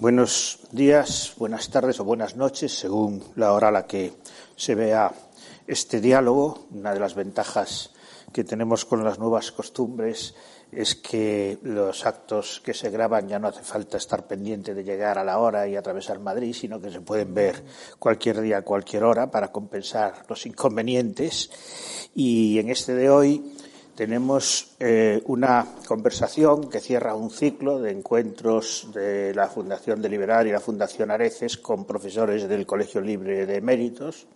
Buenos días, buenas tardes o buenas noches, según la hora a la que se vea este diálogo. Una de las ventajas que tenemos con las nuevas costumbres es que los actos que se graban ya no hace falta estar pendiente de llegar a la hora y atravesar Madrid, sino que se pueden ver cualquier día, cualquier hora, para compensar los inconvenientes. Y en este de hoy tenemos eh, una conversación que cierra un ciclo de encuentros de la Fundación Deliberar y la Fundación Areces con profesores del Colegio Libre de Méritos.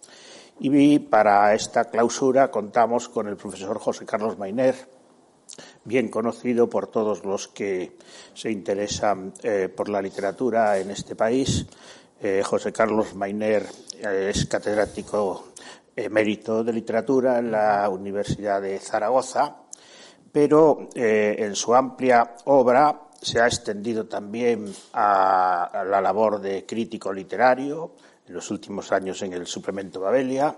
Y para esta clausura contamos con el profesor José Carlos Mainer, bien conocido por todos los que se interesan eh, por la literatura en este país. Eh, José Carlos Mainer es catedrático emérito de literatura en la Universidad de Zaragoza, pero eh, en su amplia obra se ha extendido también a, la labor de crítico literario, en los últimos años en el suplemento Babelia,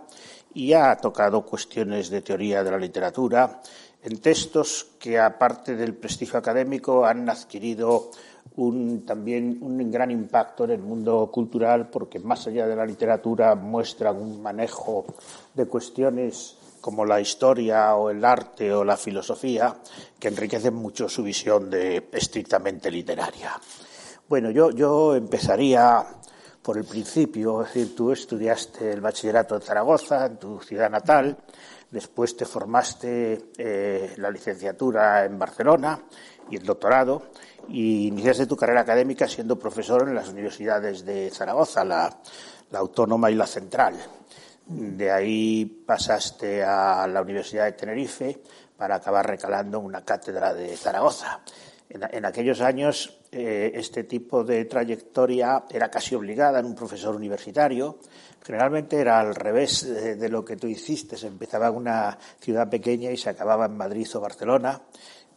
y ha tocado cuestiones de teoría de la literatura en textos que, aparte del prestigio académico, han adquirido también un gran impacto en el mundo cultural porque más allá de la literatura muestran un manejo de cuestiones como la historia o el arte o la filosofía que enriquecen mucho su visión de estrictamente literaria. Bueno, yo, yo empezaría por el principio, es decir, tú estudiaste el bachillerato en Zaragoza, en tu ciudad natal, después te formaste eh, la licenciatura en Barcelona y el doctorado, y iniciaste tu carrera académica siendo profesor en las universidades de Zaragoza, la, Autónoma y la Central. De ahí pasaste a la Universidad de Tenerife para acabar recalando en una cátedra de Zaragoza. En, aquellos años eh, este tipo de trayectoria era casi obligada en un profesor universitario. Generalmente era al revés de, de, lo que tú hiciste. Se empezaba en una ciudad pequeña y se acababa en Madrid o Barcelona.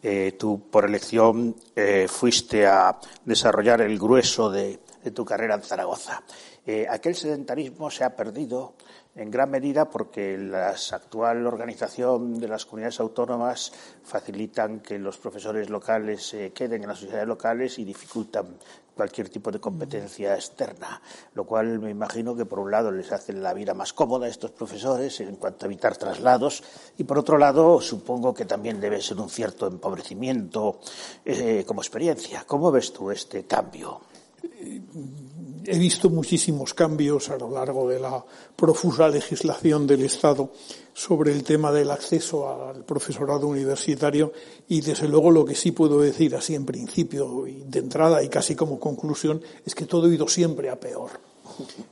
Eh, tú, por elección, eh, fuiste a desarrollar el grueso de, tu carrera en Zaragoza. Eh, aquel sedentarismo se ha perdido en gran medida porque la actual organización de las comunidades autónomas facilitan que los profesores locales queden en las sociedades locales y dificultan cualquier tipo de competencia externa, lo cual me imagino que por un lado les hace la vida más cómoda a estos profesores en cuanto a evitar traslados y por otro lado supongo que también debe ser un cierto empobrecimiento eh, como experiencia. ¿Cómo ves tú este cambio? He visto muchísimos cambios a lo largo de la profusa legislación del Estado sobre el tema del acceso al profesorado universitario y desde luego lo que sí puedo decir así en principio y de entrada y casi como conclusión es que todo ha ido siempre a peor.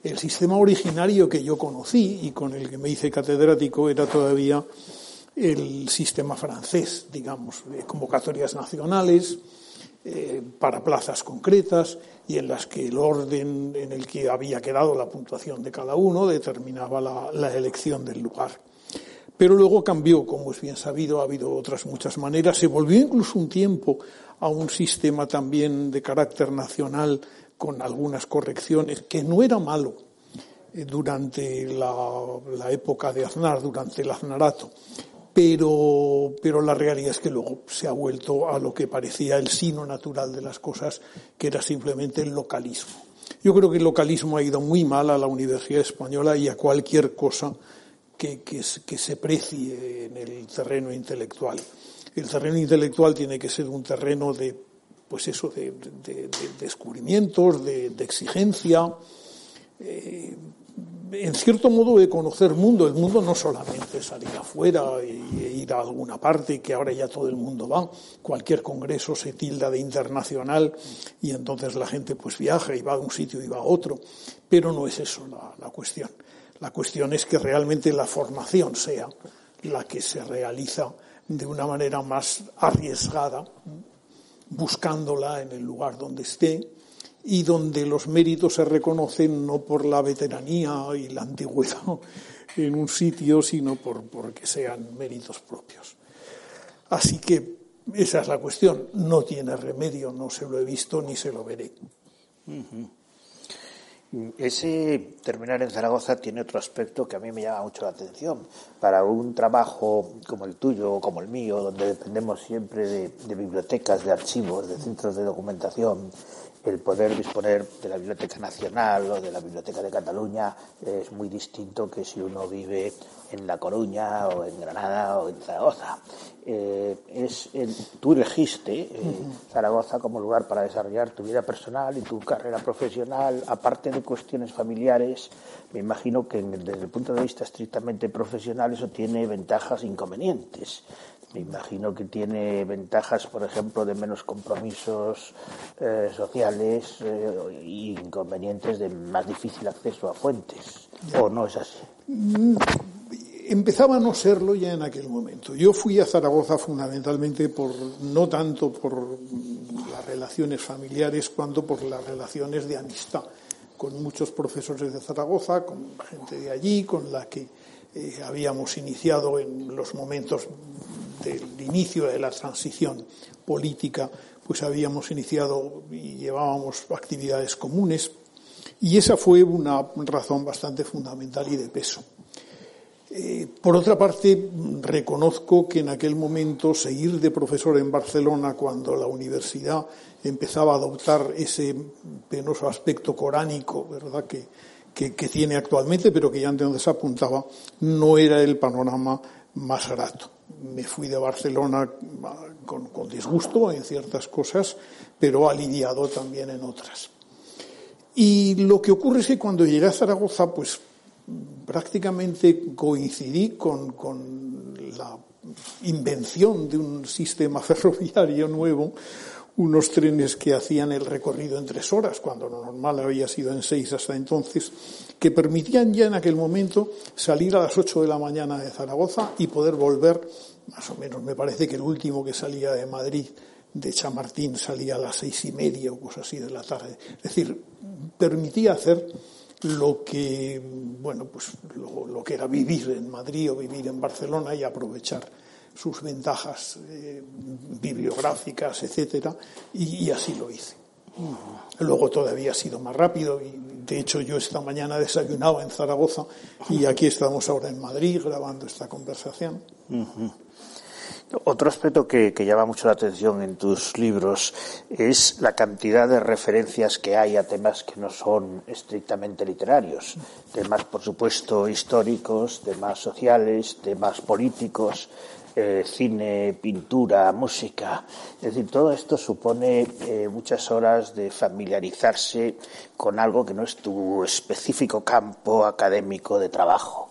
El sistema originario que yo conocí y con el que me hice catedrático era todavía el sistema francés, digamos, de convocatorias nacionales eh, para plazas concretas y en las que el orden en el que había quedado la puntuación de cada uno determinaba la elección del lugar. Pero luego cambió, como es bien sabido, ha habido otras muchas maneras. Se volvió incluso un tiempo a un sistema también de carácter nacional con algunas correcciones, que no era malo eh, durante la, época de Aznar, durante el Aznarato. Pero, pero la realidad es que luego se ha vuelto a lo que parecía el sino natural de las cosas, que era simplemente el localismo. Yo creo que el localismo ha ido muy mal a la Universidad Española y a cualquier cosa que, se precie en el terreno intelectual. El terreno intelectual tiene que ser un terreno de, pues eso, de, descubrimientos, de, exigencia, eh, en cierto modo de conocer mundo. El mundo no solamente salir afuera e, ir a alguna parte, que ahora ya todo el mundo va. Cualquier congreso se tilda de internacional y entonces la gente pues viaja y va a un sitio y va a otro. Pero no es eso la cuestión. La cuestión es que realmente la formación sea la que se realiza de una manera más arriesgada, buscándola en el lugar donde esté y donde los méritos se reconocen no por la veteranía y la antigüedad en un sitio, sino por porque sean méritos propios. Así que esa es la cuestión. No tiene remedio, no se lo he visto ni se lo veré. Ese terminar en Zaragoza tiene otro aspecto que a mí me llama mucho la atención. Para un trabajo como el tuyo o como el mío, donde dependemos siempre de, bibliotecas, de archivos, de centros de documentación el poder disponer de la Biblioteca Nacional o de la Biblioteca de Cataluña es muy distinto que si uno vive en La Coruña o en Granada o en Zaragoza. Eh, es tú elegiste eh, Zaragoza como lugar para desarrollar tu vida personal y tu carrera profesional, aparte de cuestiones familiares. Me imagino que desde el punto de vista estrictamente profesional eso tiene ventajas e inconvenientes. Me imagino que tiene ventajas, por ejemplo, de menos compromisos eh, sociales e inconvenientes de más difícil acceso a fuentes. ¿O no es así? Mm, empezaba a no serlo ya en aquel momento. Yo fui a Zaragoza fundamentalmente por, no tanto por las relaciones familiares, cuanto por las relaciones de amistad con muchos profesores de Zaragoza, con gente de allí, con la que eh, habíamos iniciado en los momentos del inicio de la transición política, pues habíamos iniciado y llevábamos actividades comunes. Y esa fue una razón bastante fundamental y de peso. Eh, por otra parte, reconozco que en aquel momento seguir de profesor en Barcelona cuando la universidad empezaba a adoptar ese penoso aspecto coránico, ¿verdad?, que, que, tiene actualmente, pero que ya antes apuntaba, no era el panorama más grato. Me fui de Barcelona con, con disgusto en ciertas cosas, pero aliviado también en otras. Y lo que ocurre es que cuando llegué a Zaragoza, pues prácticamente coincidí con, la invención de un sistema ferroviario nuevo, unos trenes que hacían el recorrido en tres horas, cuando lo normal había sido en seis hasta entonces, que permitían ya en aquel momento salir a las ocho de la mañana de Zaragoza y poder volver, más o menos, me parece que el último que salía de Madrid, de Chamartín, salía a las seis y media o cosas así de la tarde. Es decir, permitía hacer lo que, bueno, pues lo, que era vivir en Madrid o vivir en Barcelona y aprovechar sus ventajas eh, bibliográficas, etcétera, y, así lo hice. Luego todavía ha sido más rápido y de hecho yo esta mañana desayunaba en Zaragoza y aquí estamos ahora en Madrid grabando esta conversación. Otro aspecto que, llama mucho la atención en tus libros es la cantidad de referencias que hay a temas que no son estrictamente literarios, temas, por supuesto, históricos, temas sociales, temas políticos, eh, cine, pintura, música. Es decir, todo esto supone eh, muchas horas de familiarizarse con algo que no es tu específico campo académico de trabajo.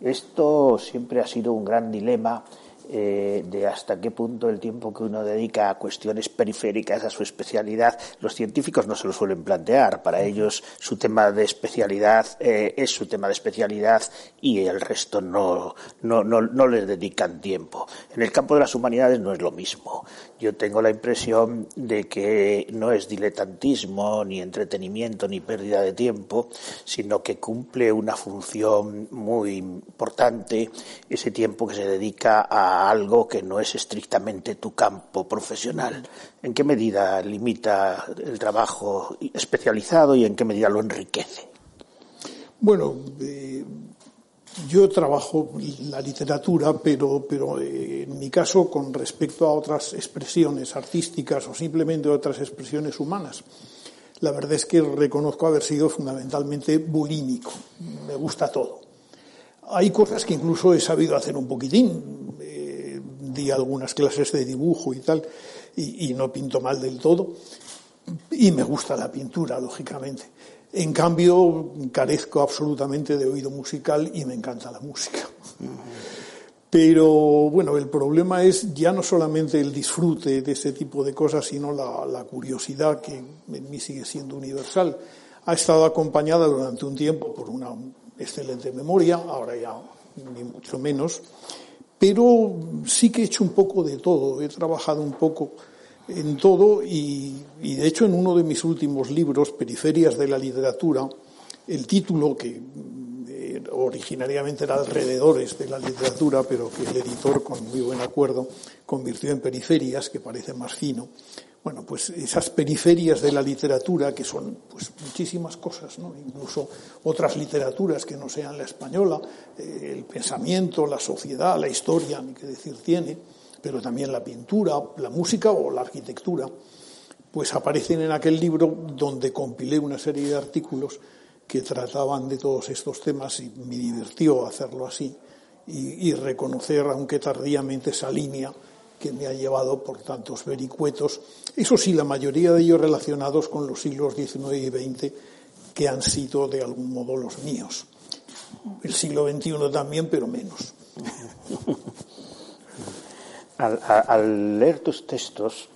Esto siempre ha sido un gran dilema eh, de hasta qué punto el tiempo que uno dedica a cuestiones periféricas a su especialidad, los científicos no se lo suelen plantear. Para ellos su tema de especialidad eh, es su tema de especialidad y el resto no, no, no, no les dedican tiempo. En el campo de las humanidades no es lo mismo. Yo tengo la impresión de que no es diletantismo, ni entretenimiento, ni pérdida de tiempo, sino que cumple una función muy importante ese tiempo que se dedica a algo que no es estrictamente tu campo profesional. ¿En qué medida limita el trabajo especializado y en qué medida lo enriquece? Bueno, eh, yo trabajo la literatura, pero, pero eh, en mi caso con respecto a otras expresiones artísticas o simplemente otras expresiones humanas. La verdad es que reconozco haber sido fundamentalmente bulímico. Me gusta todo. Hay cosas que incluso he sabido hacer un poquitín di algunas clases de dibujo y tal, y, no pinto mal del todo. Y me gusta la pintura, lógicamente. En cambio, carezco absolutamente de oído musical y me encanta la música. Pero bueno, el problema es ya no solamente el disfrute de ese tipo de cosas, sino la, la, curiosidad que en mí sigue siendo universal. Ha estado acompañada durante un tiempo por una excelente memoria, ahora ya ni mucho menos, pero sí que he hecho un poco de todo, he trabajado un poco en todo y, de hecho en uno de mis últimos libros, Periferias de la Literatura, el título que eh, originariamente era Alrededores de la Literatura, pero que el editor con muy buen acuerdo convirtió en Periferias, que parece más fino, bueno, pues esas periferias de la literatura, que son pues muchísimas cosas, ¿no? incluso otras literaturas que no sean la española, eh, el pensamiento, la sociedad, la historia, ni qué decir tiene, pero también la pintura, la música o la arquitectura, pues aparecen en aquel libro donde compilé una serie de artículos que trataban de todos estos temas y me divirtió hacerlo así y, reconocer, aunque tardíamente, esa línea que me ha llevado por tantos vericuetos, eso sí, la mayoría de ellos relacionados con los siglos XIX y XX, que han sido de algún modo los míos. El siglo XXI también, pero menos. al leer tus textos,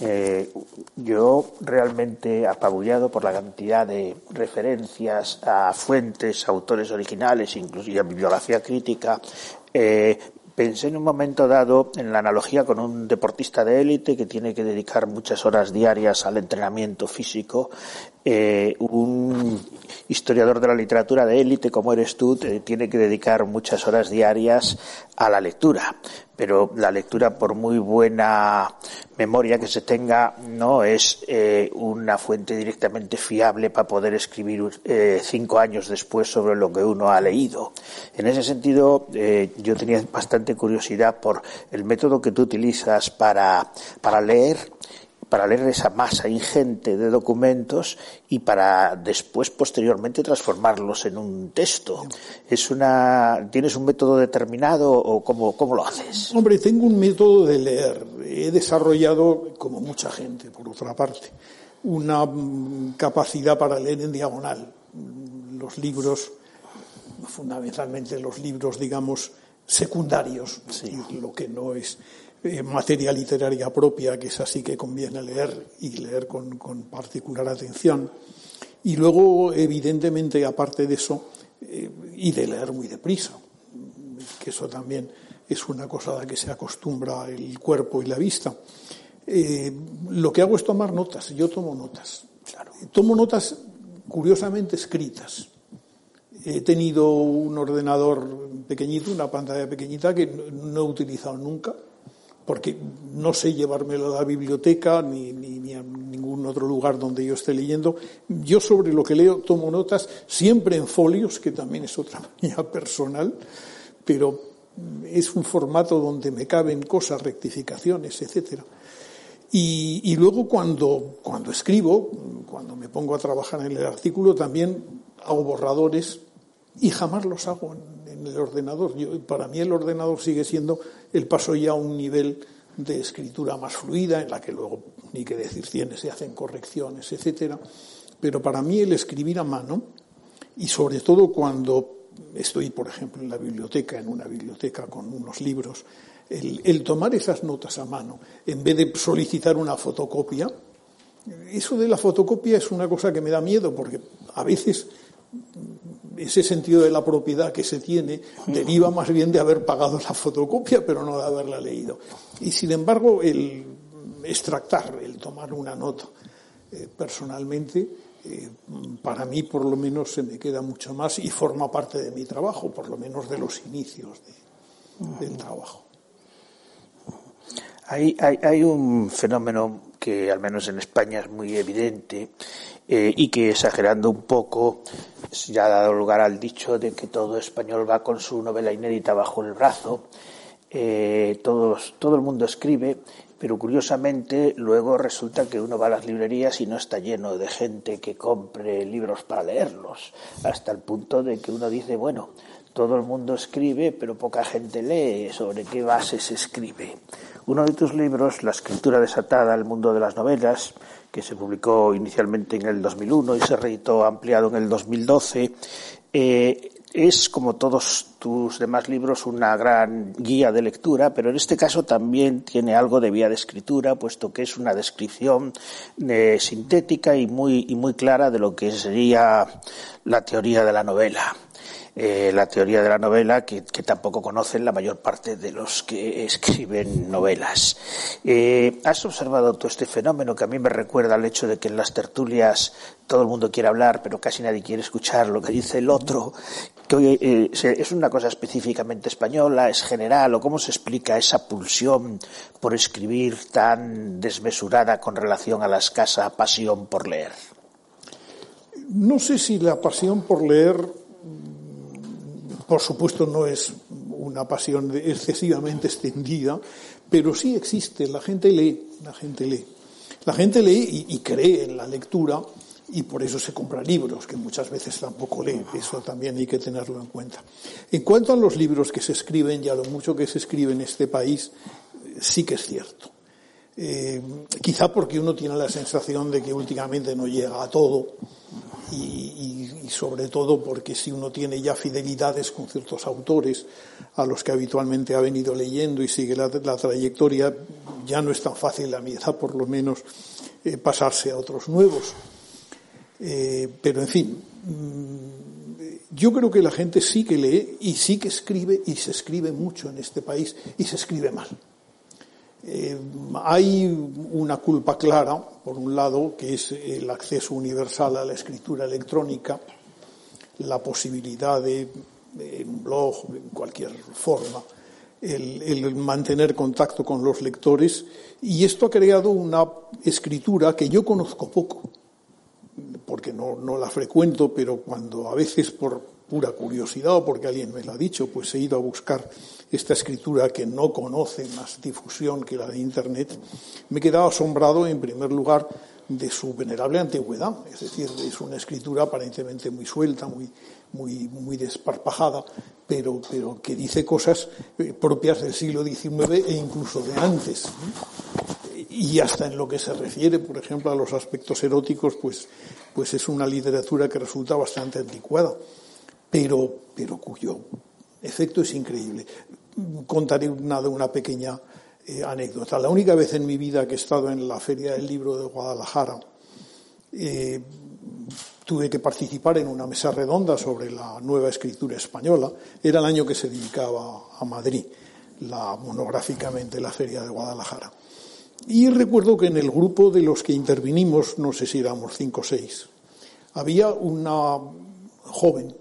eh, yo realmente apabullado por la cantidad de referencias a fuentes, autores originales, inclusive a bibliografía crítica, eh, pensé en un momento dado en la analogía con un deportista de élite que tiene que dedicar muchas horas diarias al entrenamiento físico. Eh, un historiador de la literatura de élite como eres tú tiene que dedicar muchas horas diarias a la lectura pero la lectura, por muy buena memoria que se tenga, no es eh, una fuente directamente fiable para poder escribir eh, cinco años después sobre lo que uno ha leído. En ese sentido, yo tenía bastante curiosidad por el método que tú utilizas para, para leer para leer esa masa ingente de documentos y para después, posteriormente, transformarlos en un texto. ¿Es una, ¿Tienes un método determinado o cómo, cómo lo haces? Hombre, tengo un método de leer. He desarrollado, como mucha gente, por otra parte, una mm, capacidad para leer en diagonal. Los libros, fundamentalmente los libros, digamos, secundarios, lo que no es eh, materia literaria propia, que es así que conviene leer y leer con, particular atención. Y luego, evidentemente, aparte de eso, eh, y de leer muy deprisa, que eso también es una cosa a la que se acostumbra el cuerpo y la vista. Eh, lo que hago es tomar notas, yo tomo notas. Claro. Tomo notas curiosamente escritas. He tenido un ordenador pequeñito, una pantalla pequeñita que no he utilizado nunca, porque no sé llevármelo a la biblioteca ni, ni, a ningún otro lugar donde yo esté leyendo. Yo sobre lo que leo tomo notas siempre en folios, que también es otra manía personal, pero es un formato donde me caben cosas, rectificaciones, etcétera. Y, luego cuando, cuando escribo, cuando me pongo a trabajar en el artículo, también hago borradores y jamás los hago en, el ordenador. para mí el ordenador sigue siendo el paso ya a un nivel de escritura más fluida, en la que luego, ni que decir tiene, se hacen correcciones, etcétera. Pero para mí el escribir a mano, y sobre todo cuando estoy, por ejemplo, en la biblioteca, en una biblioteca con unos libros, el, el tomar esas notas a mano, en vez de solicitar una fotocopia, eso de la fotocopia es una cosa que me da miedo, porque a veces ese sentido de la propiedad que se tiene deriva más bien de haber pagado la fotocopia, pero no de haberla leído. Y sin embargo, el extractar, el tomar una nota eh, personalmente, eh, para mí por lo menos se me queda mucho más y forma parte de mi trabajo, por lo menos de los inicios del trabajo. Hay, hay, hay un fenómeno que al menos en España es muy evidente eh, y que exagerando un poco ya ha dado lugar al dicho de que todo español va con su novela inédita bajo el brazo. Eh, todos, todo el mundo escribe, pero curiosamente luego resulta que uno va a las librerías y no está lleno de gente que compre libros para leerlos, hasta el punto de que uno dice, bueno, todo el mundo escribe, pero poca gente lee. ¿Sobre qué base se escribe? Uno de tus libros, La escritura desatada, el mundo de las novelas, que se publicó inicialmente en el 2001 y se reeditó ampliado en el 2012, eh, es, como todos tus demás libros, una gran guía de lectura, pero en este caso también tiene algo de vía de escritura, puesto que es una descripción eh, sintética y muy, y muy clara de lo que sería la teoría de la novela. Eh, la teoría de la novela que, tampoco conocen la mayor parte de los que escriben novelas. Eh, ¿Has observado todo este fenómeno que a mí me recuerda al hecho de que en las tertulias todo el mundo quiere hablar, pero casi nadie quiere escuchar lo que dice el otro? Que, eh, ¿Es una cosa específicamente española? ¿Es general? ¿O cómo se explica esa pulsión por escribir tan desmesurada con relación a la escasa pasión por leer? No sé si la pasión por leer por supuesto, no es una pasión excesivamente extendida, pero sí existe, la gente lee, la gente lee. La gente lee y, cree en la lectura y por eso se compra libros, que muchas veces tampoco lee. Eso también hay que tenerlo en cuenta. En cuanto a los libros que se escriben y a lo mucho que se escribe en este país, sí que es cierto. Eh, quizá porque uno tiene la sensación de que últimamente no llega a todo y, sobre todo porque si uno tiene ya fidelidades con ciertos autores a los que habitualmente ha venido leyendo y sigue la, trayectoria, ya no es tan fácil a mi por lo menos eh, pasarse a otros nuevos. Eh, pero en fin, mm, yo creo que la gente sí que lee y sí que escribe y se escribe mucho en este país y se escribe mal. Eh, hay una culpa clara, por un lado, que es el acceso universal a la escritura electrónica, la posibilidad de, en un blog, en cualquier forma, el, mantener contacto con los lectores, y esto ha creado una escritura que yo conozco poco, porque no, no la frecuento, pero cuando a veces por pura curiosidad o porque alguien me lo ha dicho, pues he ido a buscar esta escritura que no conoce más difusión que la de Internet, me he quedado asombrado en primer lugar de su venerable antigüedad, es decir, es una escritura aparentemente muy suelta, muy, muy, muy desparpajada, pero, pero que dice cosas eh, propias del siglo XIX e incluso de antes. Y hasta en lo que se refiere, por ejemplo, a los aspectos eróticos, pues, pues es una literatura que resulta bastante anticuada, pero, pero cuyo efecto es increíble. Contaré una, una pequeña eh, anécdota. La única vez en mi vida que he estado en la Feria del Libro de Guadalajara, eh, tuve que participar en una mesa redonda sobre la nueva escritura española. Era el año que se dedicaba a Madrid, monográficamente la Feria de Guadalajara. Y recuerdo que en el grupo de los que intervinimos, no sé si éramos cinco o seis, había una joven,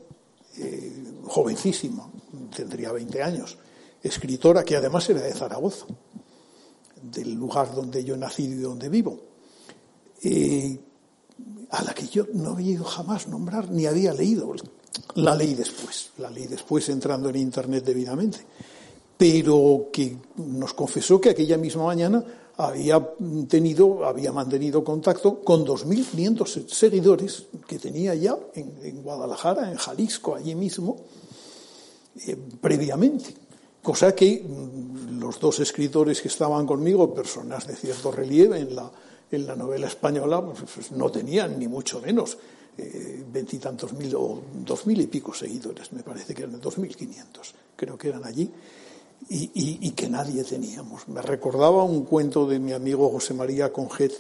eh, jovencísima, tendría 20 años, escritora que además era de Zaragoza, del lugar donde yo he nacido y donde vivo, eh, a la que yo no había ido jamás nombrar ni había leído. La leí después, la leí después entrando en Internet debidamente, pero que nos confesó que aquella misma mañana había tenido, había mantenido contacto con 2.500 seguidores que tenía ya en Guadalajara, en Jalisco, allí mismo, eh, previamente. Cosa que mm, los dos escritores que estaban conmigo, personas de cierto relieve en la, en la novela española, pues, pues no tenían ni mucho menos eh, veintitantos mil o dos mil y pico seguidores, me parece que eran dos mil quinientos, creo que eran allí, y, que nadie teníamos. Me recordaba un cuento de mi amigo José María Conjet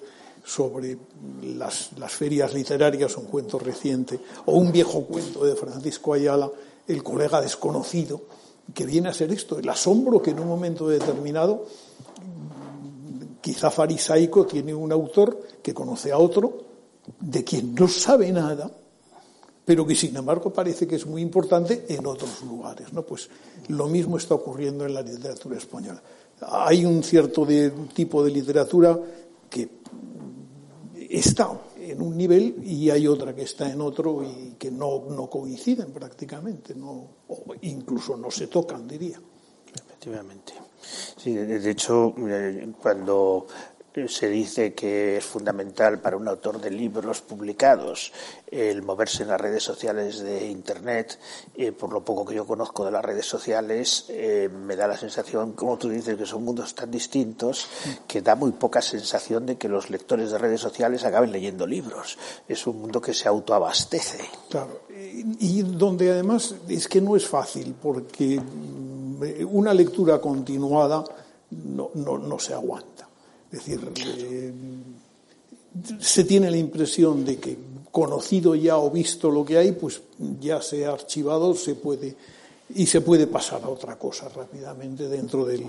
sobre las, las ferias literarias, un cuento reciente, o un viejo cuento de Francisco Ayala, el colega desconocido, que viene a ser esto, el asombro que en un momento determinado, quizá farisaico, tiene un autor que conoce a otro, de quien no sabe nada, pero que sin embargo parece que es muy importante en otros lugares. ¿no? Pues lo mismo está ocurriendo en la literatura española. Hay un cierto tipo de literatura que está en un nivel y hay otra que está en otro y que no, no coinciden prácticamente, no, o incluso no se tocan, diría. Efectivamente. Sí, de hecho, cuando se dice que es fundamental para un autor de libros publicados el moverse en las redes sociales de Internet. Eh, por lo poco que yo conozco de las redes sociales, eh, me da la sensación, como tú dices, que son mundos tan distintos que da muy poca sensación de que los lectores de redes sociales acaben leyendo libros. Es un mundo que se autoabastece. Claro, y donde además es que no es fácil, porque mm, una lectura continuada no, se aguanta. Es decir, eh, se tiene la impresión de que conocido ya o visto lo que hay, pues ya se ha archivado, se puede y se puede pasar a otra cosa rápidamente dentro del,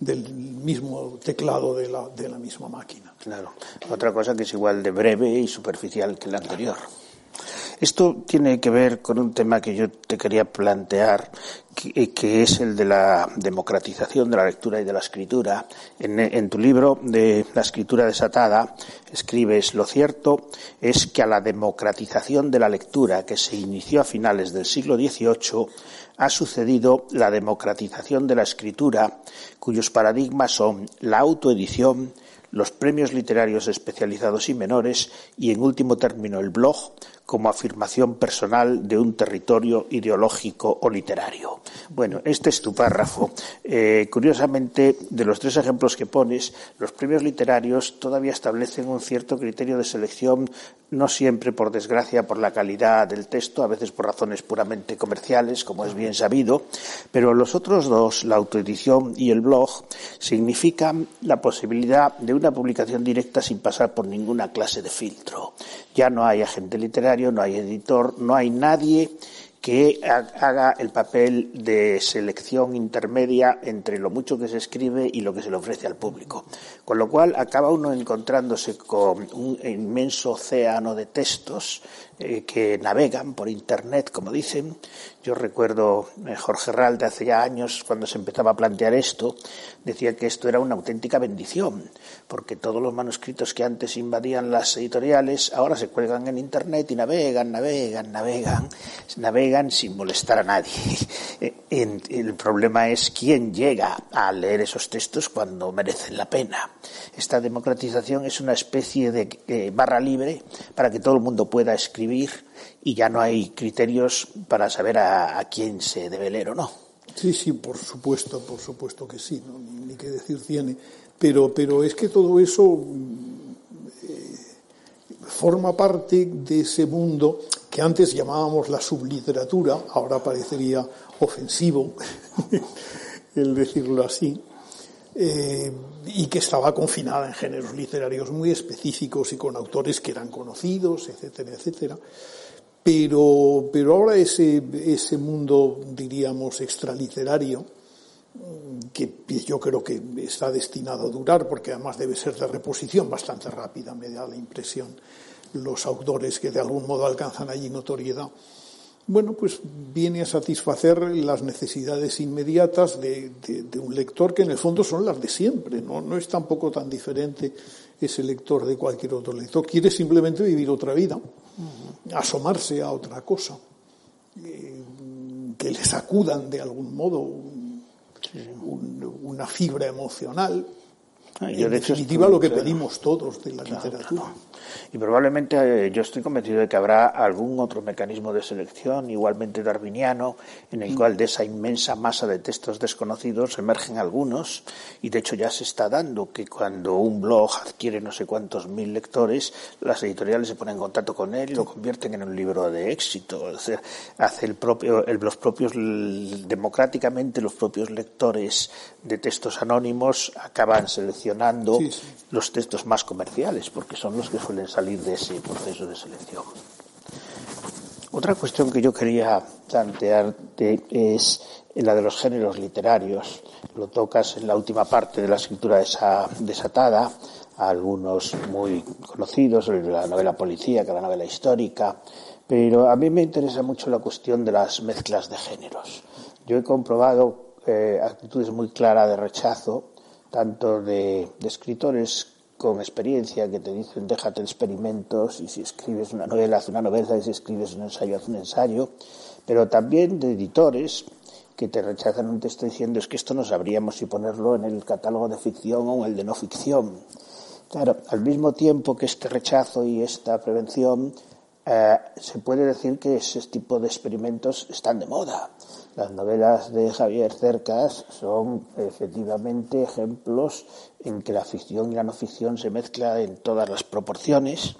mismo teclado de la, de la misma máquina. Claro, otra cosa que es igual de breve y superficial que la anterior. Esto tiene que ver con un tema que yo te quería plantear, que, es el de la democratización de la lectura y de la escritura. En, tu libro de La escritura desatada escribes, lo cierto es que a la democratización de la lectura que se inició a finales del siglo XVIII ha sucedido la democratización de la escritura, cuyos paradigmas son la autoedición, los premios literarios especializados y menores y, en último término, el blog como afirmación personal de un territorio ideológico o literario. Bueno, este es tu párrafo. Eh, curiosamente, de los tres ejemplos que pones, los premios literarios todavía establecen un cierto criterio de selección, no siempre, por desgracia, por la calidad del texto, a veces por razones puramente comerciales, como es bien sabido, pero los otros dos, la autoedición y el blog, significan la posibilidad de una publicación directa sin pasar por ninguna clase de filtro. Ya no hay agente literario, no hay editor, no hay nadie que haga el papel de selección intermedia entre lo mucho que se escribe y lo que se le ofrece al público. Con lo cual acaba uno encontrándose con un inmenso océano de textos eh, que navegan por Internet, como dicen. Yo recuerdo eh, Jorge Ral de hace ya años, cuando se empezaba a plantear esto, decía que esto era una auténtica bendición, porque todos los manuscritos que antes invadían las editoriales ahora se cuelgan en Internet y navegan, navegan, navegan, navegan sin molestar a nadie. Eh, el problema es quién llega a leer esos textos cuando merecen la pena. Esta democratización es una especie de barra libre para que todo el mundo pueda escribir y ya no hay criterios para saber a, quién se debe leer o no. Sí, sí, por supuesto, por supuesto que sí, ni qué decir tiene. Pero, pero es que todo eso eh, forma parte de ese mundo que antes llamábamos la subliteratura, ahora parecería ofensivo el decirlo así, eh, y que estaba confinada en géneros literarios muy específicos y con autores que eran conocidos, etcétera, etcétera. Pero, pero ahora ese, ese mundo, diríamos, extraliterario, que yo creo que está destinado a durar, porque además debe ser de reposición bastante rápida, me da la impresión, los autores que de algún modo alcanzan allí notoriedad bueno, pues viene a satisfacer las necesidades inmediatas de, un lector que en el fondo son las de siempre, ¿no? no es tampoco tan diferente ese lector de cualquier otro lector. Quiere simplemente vivir otra vida, asomarse a otra cosa, eh, que le sacudan de algún modo una fibra emocional. Ah, en definitiva, lo que pedimos todos de la literatura. Y probablemente eh, yo estoy convencido de que habrá algún otro mecanismo de selección igualmente darwiniano en el mm. cual de esa inmensa masa de textos desconocidos emergen algunos y de hecho ya se está dando que cuando un blog adquiere no sé cuántos mil lectores, las editoriales se ponen en contacto con él y lo convierten en un libro de éxito. hace el propio, los propios, democráticamente los propios lectores de textos anónimos acaban seleccionando los textos más comerciales porque son los que suelen salir de ese proceso de selección. Otra cuestión que yo quería plantearte es la de los géneros literarios. Lo tocas en la última parte de la escritura desatada, algunos muy conocidos, la novela policíaca, la novela histórica, pero a mí me interesa mucho la cuestión de las mezclas de géneros. Yo he comprobado eh, actitudes muy claras de rechazo, tanto de, escritores con experiencia que te dicen déjate experimentos y si escribes una novela haz una novela y si escribes un ensayo haz un ensayo, pero también de editores que te rechazan un texto diciendo es que esto no sabríamos si ponerlo en el catálogo de ficción o en el de no ficción. Claro, al mismo tiempo que este rechazo y esta prevención, eh, se puede decir que ese tipo de experimentos están de moda. Las novelas de Javier Cercas son efectivamente ejemplos en que la ficción y la no ficción se mezclan en todas las proporciones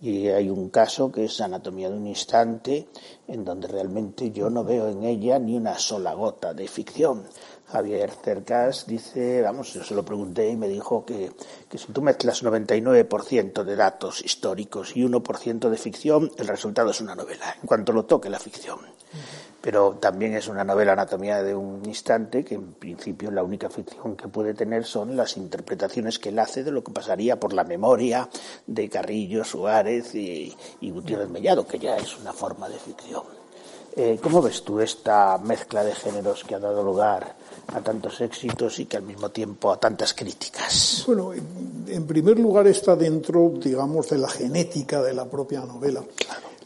y hay un caso que es Anatomía de un instante en donde realmente yo no veo en ella ni una sola gota de ficción. Javier Cercas dice, vamos, yo se lo pregunté y me dijo que, que si tú mezclas 99% de datos históricos y 1% de ficción, el resultado es una novela, en cuanto lo toque la ficción pero también es una novela anatomía de un instante que en principio la única ficción que puede tener son las interpretaciones que él hace de lo que pasaría por la memoria de Carrillo, Suárez y, Gutiérrez Mellado, que ya es una forma de ficción. Eh, ¿Cómo ves tú esta mezcla de géneros que ha dado lugar a tantos éxitos y que al mismo tiempo a tantas críticas? Bueno, en primer lugar está dentro, digamos, de la genética de la propia novela.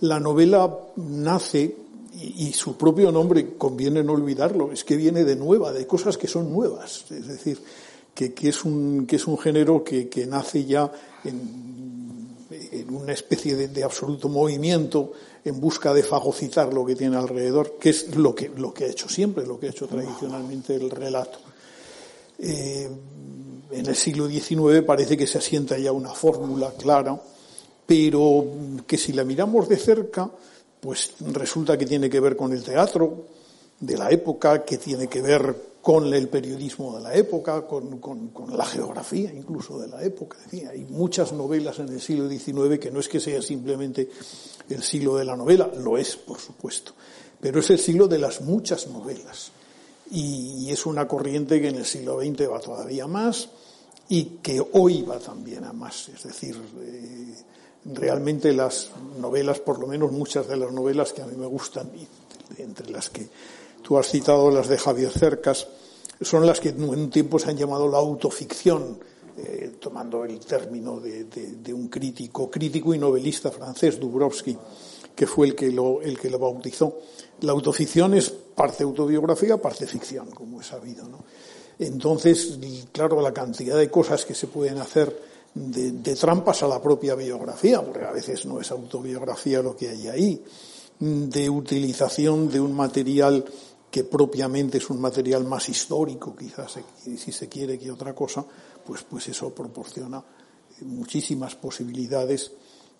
La novela nace y, su propio nombre conviene no olvidarlo, es que viene de nueva, de cosas que son nuevas. Es decir, que, es, un, que es un género que, que nace ya en, en una especie de, absoluto movimiento en busca de fagocitar lo que tiene alrededor, que es lo que, lo que ha hecho siempre, lo que ha hecho tradicionalmente el relato. Eh, en el siglo XIX parece que se asienta ya una fórmula clara, pero que si la miramos de cerca, pues resulta que tiene que ver con el teatro de la época, que tiene que ver con el periodismo de la época, con, con, la geografía incluso de la época. hay muchas novelas en el siglo XIX que no es que sea simplemente el siglo de la novela, lo es, por supuesto, pero es el siglo de las muchas novelas. Y, y es una corriente que en el siglo XX va todavía más y que hoy va también a más. Es decir, eh, realmente las novelas, por lo menos muchas de las novelas que a mí me gustan, entre las que tú has citado las de Javier Cercas, son las que en un tiempo se han llamado la autoficción, eh, tomando el término de, un crítico, crítico y novelista francés, Dubrovsky, que fue el que lo, el que lo bautizó. La autoficción es parte autobiografía, parte ficción, como es sabido, ¿no? Entonces, claro, la cantidad de cosas que se pueden hacer de, de, trampas a la propia biografía, porque a veces no es autobiografía lo que hay ahí, de utilización de un material que propiamente es un material más histórico, quizás si se quiere que otra cosa, pues, pues eso proporciona muchísimas posibilidades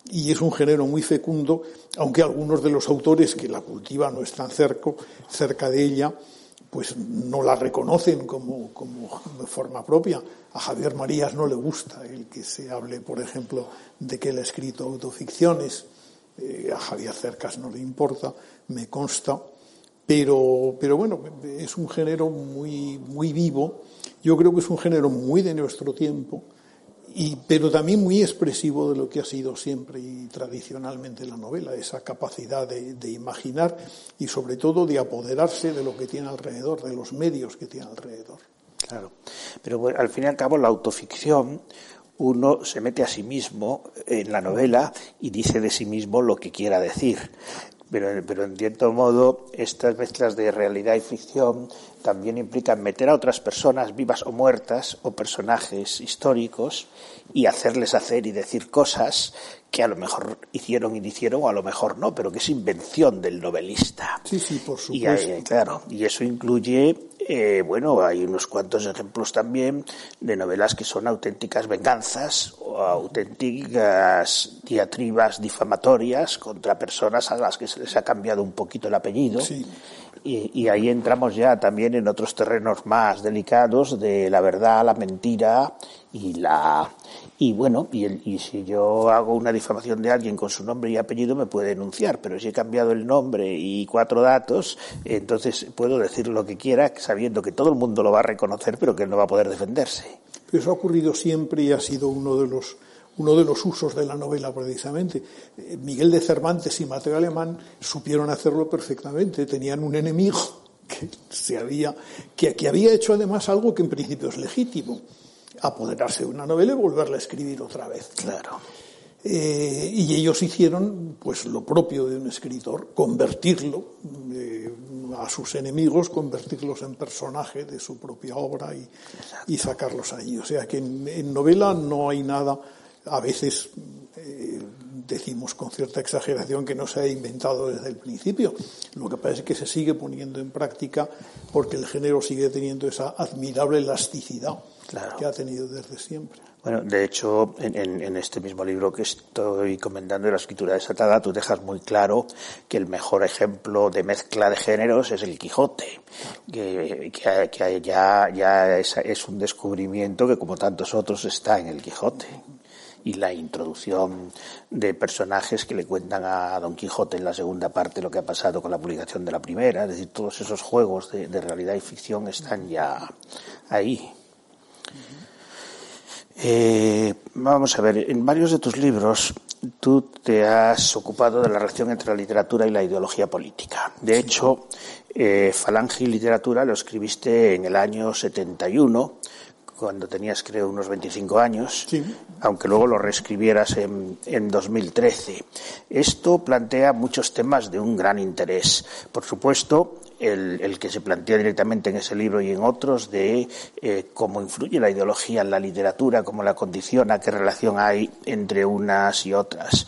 y es un género muy fecundo, aunque algunos de los autores que la cultivan no están cerca, cerca de ella, pues no la reconocen como, como forma propia. A Javier Marías no le gusta el que se hable, por ejemplo, de que él ha escrito autoficciones. Eh, a Javier Cercas no le importa, me consta. Pero, pero bueno, es un género muy, muy vivo. Yo creo que es un género muy de nuestro tiempo y, pero también muy expresivo de lo que ha sido siempre y tradicionalmente la novela, esa capacidad de, imaginar y sobre todo de apoderarse de lo que tiene alrededor, de los medios que tiene alrededor. Claro, pero bueno, al fin y al cabo la autoficción uno se mete a sí mismo en la novela y dice de sí mismo lo que quiera decir. Pero, pero en cierto modo, estas mezclas de realidad y ficción también implican meter a otras personas vivas o muertas o personajes históricos y hacerles hacer y decir cosas que a lo mejor hicieron y hicieron o a lo mejor no, pero que es invención del novelista. Sí, sí, por supuesto. Y, claro, y eso incluye, eh, bueno, hay unos cuantos ejemplos también de novelas que son auténticas venganzas o auténticas diatribas difamatorias contra personas a las que se les ha cambiado un poquito el apellido. Sí. Y, y, ahí entramos ya también en otros terrenos más delicados de la verdad, la mentira y la y bueno y, el, y, si yo hago una difamación de alguien con su nombre y apellido me puede denunciar pero si he cambiado el nombre y cuatro datos entonces puedo decir lo que quiera sabiendo que todo el mundo lo va a reconocer pero que él no va a poder defenderse. Eso ha ocurrido siempre y ha sido uno de los uno de los usos de la novela precisamente. Miguel de Cervantes y Mateo Alemán supieron hacerlo perfectamente. Tenían un enemigo que se había, que, que había hecho además algo que en principio es legítimo, apoderarse de una novela y volverla a escribir otra vez. Claro. Eh, y ellos hicieron pues lo propio de un escritor, convertirlo eh, a sus enemigos, convertirlos en personaje de su propia obra y, y sacarlos allí. O sea que en, en novela no hay nada a veces eh, decimos con cierta exageración que no se ha inventado desde el principio. Lo que pasa es que se sigue poniendo en práctica porque el género sigue teniendo esa admirable elasticidad claro. que ha tenido desde siempre. Bueno, de hecho, en, este mismo libro que estoy comentando de la escritura desatada, tú dejas muy claro que el mejor ejemplo de mezcla de géneros es el Quijote, que, que, que ya, ya es, es un descubrimiento que, como tantos otros, está en el Quijote y la introducción de personajes que le cuentan a Don Quijote en la segunda parte lo que ha pasado con la publicación de la primera, es decir, todos esos juegos de, de realidad y ficción están ya ahí. Eh, vamos a ver, en varios de tus libros tú te has ocupado de la relación entre la literatura y la ideología política. De hecho, eh, Falange y Literatura lo escribiste en el año 71 cuando tenías, creo, unos 25 años, aunque luego lo reescribieras en, en 2013. Esto plantea muchos temas de un gran interés. Por supuesto, el, que se plantea directamente en ese libro y en otros de eh, cómo influye la ideología en la literatura, cómo la condiciona, qué relación hay entre unas y otras.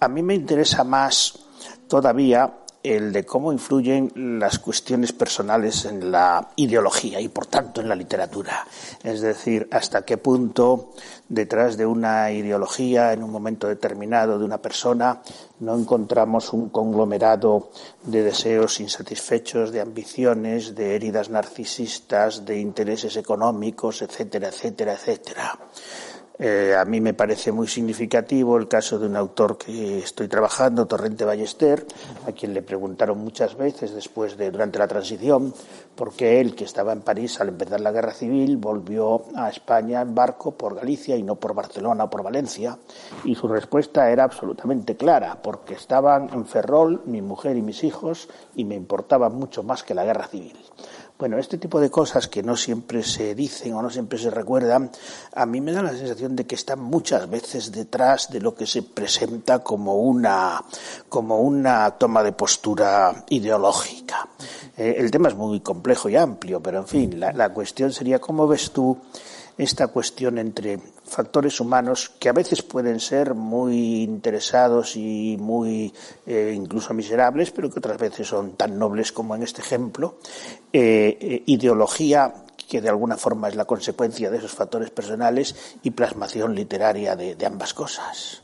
A mí me interesa más todavía el de cómo influyen las cuestiones personales en la ideología y, por tanto, en la literatura. Es decir, hasta qué punto detrás de una ideología en un momento determinado de una persona no encontramos un conglomerado de deseos insatisfechos, de ambiciones, de heridas narcisistas, de intereses económicos, etcétera, etcétera, etcétera. Eh, a mí me parece muy significativo el caso de un autor que estoy trabajando, Torrente Ballester, a quien le preguntaron muchas veces después de durante la transición por qué él, que estaba en París al empezar la guerra civil, volvió a España en barco por Galicia y no por Barcelona o por Valencia. Y su respuesta era absolutamente clara, porque estaban en Ferrol mi mujer y mis hijos y me importaba mucho más que la guerra civil. Bueno, este tipo de cosas que no siempre se dicen o no siempre se recuerdan, a mí me da la sensación de que están muchas veces detrás de lo que se presenta como una, como una toma de postura ideológica. Eh, el tema es muy complejo y amplio, pero en fin, la, la cuestión sería cómo ves tú esta cuestión entre factores humanos que a veces pueden ser muy interesados y muy eh, incluso miserables, pero que otras veces son tan nobles como en este ejemplo, eh, eh, ideología que de alguna forma es la consecuencia de esos factores personales y plasmación literaria de, ambas cosas.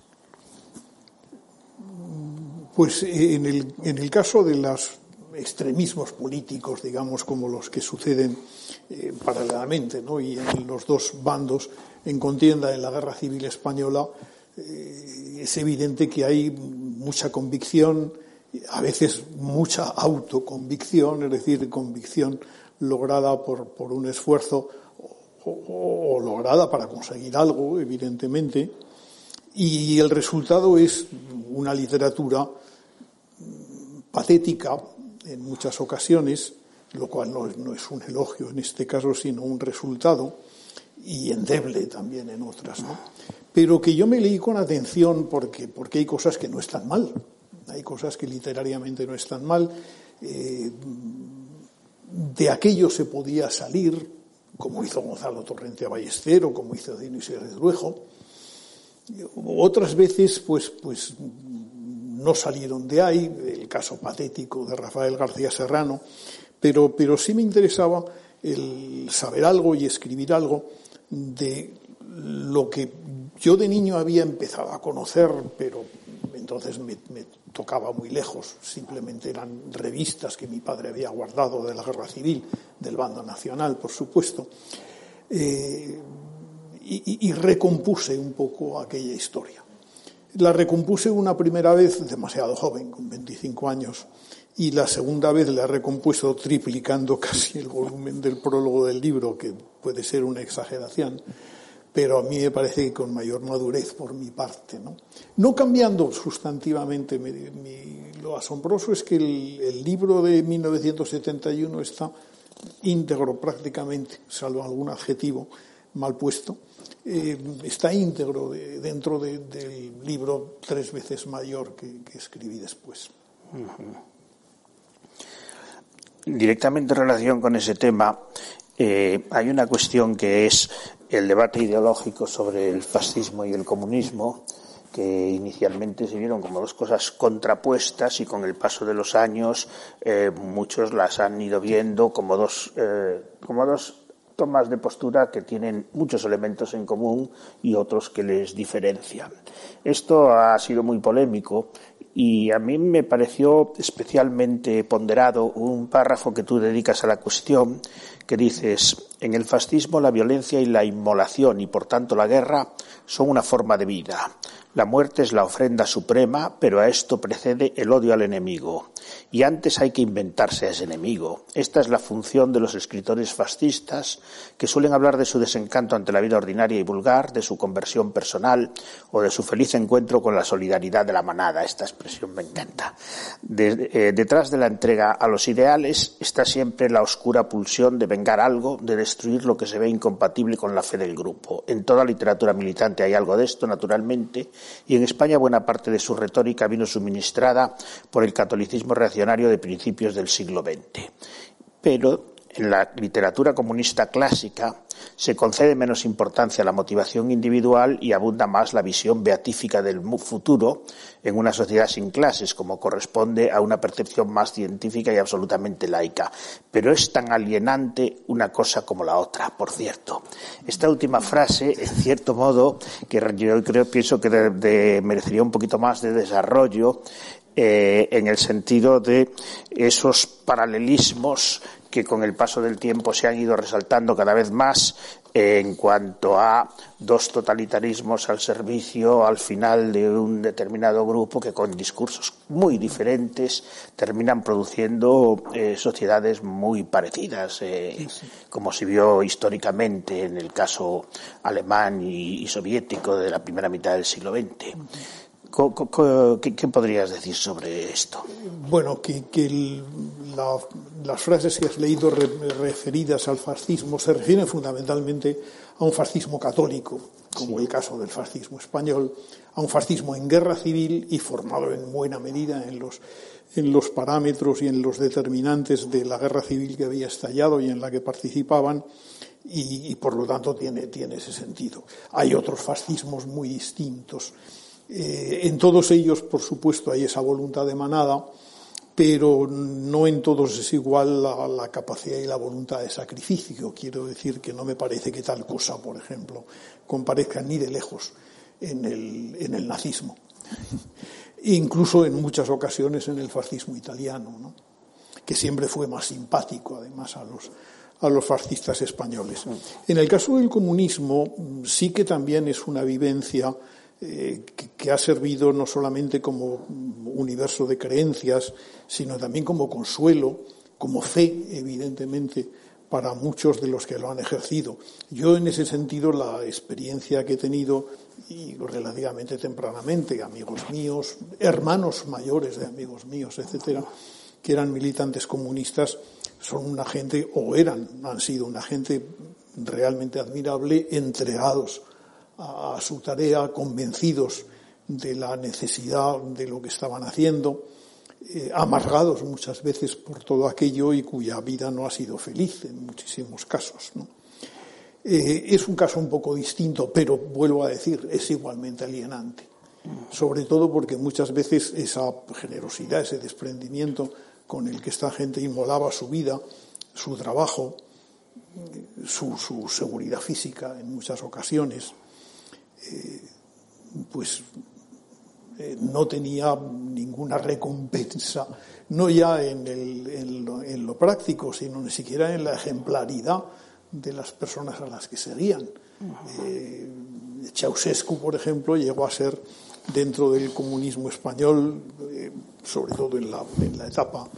Pues en el, en el caso de los extremismos políticos, digamos, como los que suceden paralelamente, ¿no? y en los dos bandos, en contienda en la Guerra Civil Española, eh, es evidente que hay mucha convicción, a veces mucha autoconvicción, es decir, convicción lograda por, un esfuerzo o, lograda para conseguir algo, evidentemente, y el resultado es una literatura patética en muchas ocasiones, lo cual no es un elogio en este caso, sino un resultado, y endeble también en otras, ¿no? Pero que yo me leí con atención porque, porque hay cosas que no están mal, hay cosas que literariamente no están mal. Eh, de aquello se podía salir, como hizo Gonzalo Torrente Ballester o como hizo Dionisio de Luejo. Otras veces, pues, pues no salieron de ahí, el caso patético de Rafael García Serrano, pero, pero sí me interesaba el saber algo y escribir algo de lo que yo de niño había empezado a conocer, pero entonces me, tocaba muy lejos, simplemente eran revistas que mi padre había guardado de la guerra civil, del bando nacional, por supuesto, eh, y, y recompuse un poco aquella historia. La recompuse una primera vez demasiado joven, con 25 años, y la segunda vez la he recompuesto triplicando casi el volumen del prólogo del libro, que puede ser una exageración, pero a mí me parece que con mayor madurez por mi parte. No, no cambiando sustantivamente, lo asombroso es que el, libro de 1971 está íntegro prácticamente, salvo algún adjetivo mal puesto, eh, está íntegro dentro del libro tres veces mayor que, escribí después. Directamente en relación con ese tema, eh, hay una cuestión que es el debate ideológico sobre el fascismo y el comunismo, que inicialmente se vieron como dos cosas contrapuestas y con el paso de los años eh, muchos las han ido viendo como dos, como dos tomas de postura que tienen muchos elementos en común y otros que les diferencian. Esto ha sido muy polémico y a mí me pareció especialmente ponderado un párrafo que tú dedicas a la cuestión, que dices, en el fascismo la violencia y la inmolación y por tanto la guerra son una forma de vida. La muerte es la ofrenda suprema, pero a esto precede el odio al enemigo. Y antes hay que inventarse a ese enemigo. Esta es la función de los escritores fascistas, que suelen hablar de su desencanto ante la vida ordinaria y vulgar, de su conversión personal o de su feliz encuentro con la solidaridad de la manada. Esta expresión me encanta. Eh, detrás de la entrega a los ideales está siempre la oscura pulsión de vengar algo, de destruir lo que se ve incompatible con la fe del grupo. En toda literatura militante hay algo de esto, naturalmente, y en España buena parte de su retórica vino suministrada por el catolicismo reaccionario de principios del siglo XX. Pero en la literatura comunista clásica se concede menos importancia a la motivación individual y abunda más la visión beatífica del futuro en una sociedad sin clases, como corresponde a una percepción más científica y absolutamente laica. Pero es tan alienante una cosa como la otra, por cierto. Esta última frase, en cierto modo, que yo creo, pienso que merecería un poquito más de desarrollo, eh, en el sentido de esos paralelismos que con el paso del tiempo se han ido resaltando cada vez más en cuanto a dos totalitarismos al servicio al final de un determinado grupo que con discursos muy diferentes terminan produciendo eh, sociedades muy parecidas, eh, como se vio históricamente en el caso alemán y, soviético de la primera mitad del siglo XX. ¿Qué, podrías decir sobre esto? Bueno, que, las frases que has leído referidas al fascismo se refieren fundamentalmente a un fascismo católico, como el caso del fascismo español, a un fascismo en guerra civil y formado en buena medida en los, en los parámetros y en los determinantes de la guerra civil que había estallado y en la que participaban. Y, y por lo tanto tiene, tiene ese sentido. Hay otros fascismos muy distintos eh, en todos ellos, por supuesto, hay esa voluntad de manada, pero no en todos es igual la, capacidad y la voluntad de sacrificio. Quiero decir que no me parece que tal cosa, por ejemplo, comparezca ni de lejos en el, en el nazismo. Incluso en muchas ocasiones en el fascismo italiano, ¿no? que siempre fue más simpático, además, a los, a los fascistas españoles. En el caso del comunismo, sí que también es una vivencia eh, que, ha servido no solamente como universo de creencias, sino también como consuelo, como fe, evidentemente, para muchos de los que lo han ejercido. Yo, en ese sentido, la experiencia que he tenido, y relativamente tempranamente, amigos míos, hermanos mayores de amigos míos, etcétera, que eran militantes comunistas, son una gente, o eran, han sido una gente realmente admirable, entregados a, su tarea, convencidos de la necesidad de lo que estaban haciendo, eh, amargados muchas veces por todo aquello y cuya vida no ha sido feliz en muchísimos casos. Eh, es un caso un poco distinto, pero vuelvo a decir, es igualmente alienante. Sobre todo porque muchas veces esa generosidad, ese desprendimiento con el que esta gente inmolaba su vida, su trabajo, su, su seguridad física en muchas ocasiones, eh, pues eh, no tenía ninguna recompensa, no ya en, lo, práctico, sino ni siquiera en la ejemplaridad de las personas a las que seguían. Eh, Ceausescu, por ejemplo, llegó a ser dentro del comunismo español, sobre todo en la, en la etapa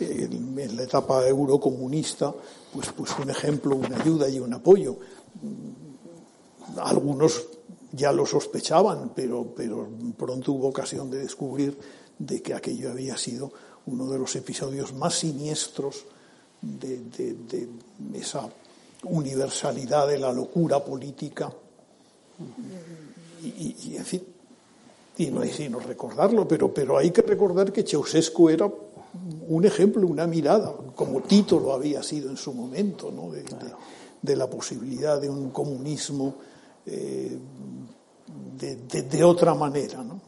en la etapa eurocomunista, pues, pues un ejemplo, una ayuda y un apoyo. Algunos ya lo sospechaban, pero, pero pronto hubo ocasión de descubrir de que aquello había sido uno de los episodios más siniestros de, esa universalidad de la locura política. Y, fin, y no hay sino recordarlo, pero, pero hay que recordar que Ceausescu era un ejemplo, una mirada, como Tito lo había sido en su momento, ¿no? de, la posibilidad de un comunismo eh, de, otra manera, ¿no?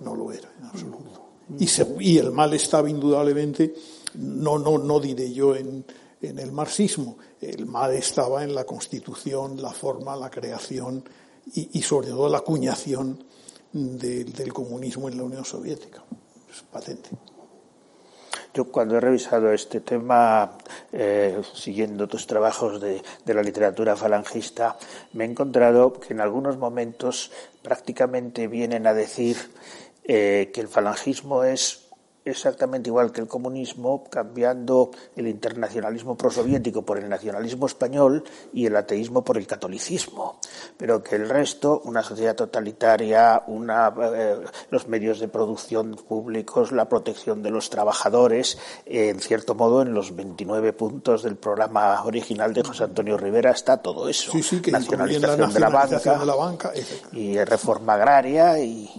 no lo era en absoluto. Y, el mal estaba indudablemente, no, no, no diré yo en, el marxismo, el mal estaba en la constitución, la forma, la creación y, sobre todo la acuñación del comunismo en la Unión Soviética. Es patente. Yo cuando he revisado este tema, eh, siguiendo tus trabajos de, la literatura falangista, me he encontrado que en algunos momentos prácticamente vienen a decir eh, que el falangismo es exactamente igual que el comunismo, cambiando el internacionalismo prosoviético por el nacionalismo español y el ateísmo por el catolicismo, pero que el resto, una sociedad totalitaria, una, eh, los medios de producción públicos, la protección de los trabajadores, eh, en cierto modo, en los 29 puntos del programa original de José Antonio Rivera está todo eso, sí, sí, que nacionalización, la de, la banca, de la banca y reforma agraria y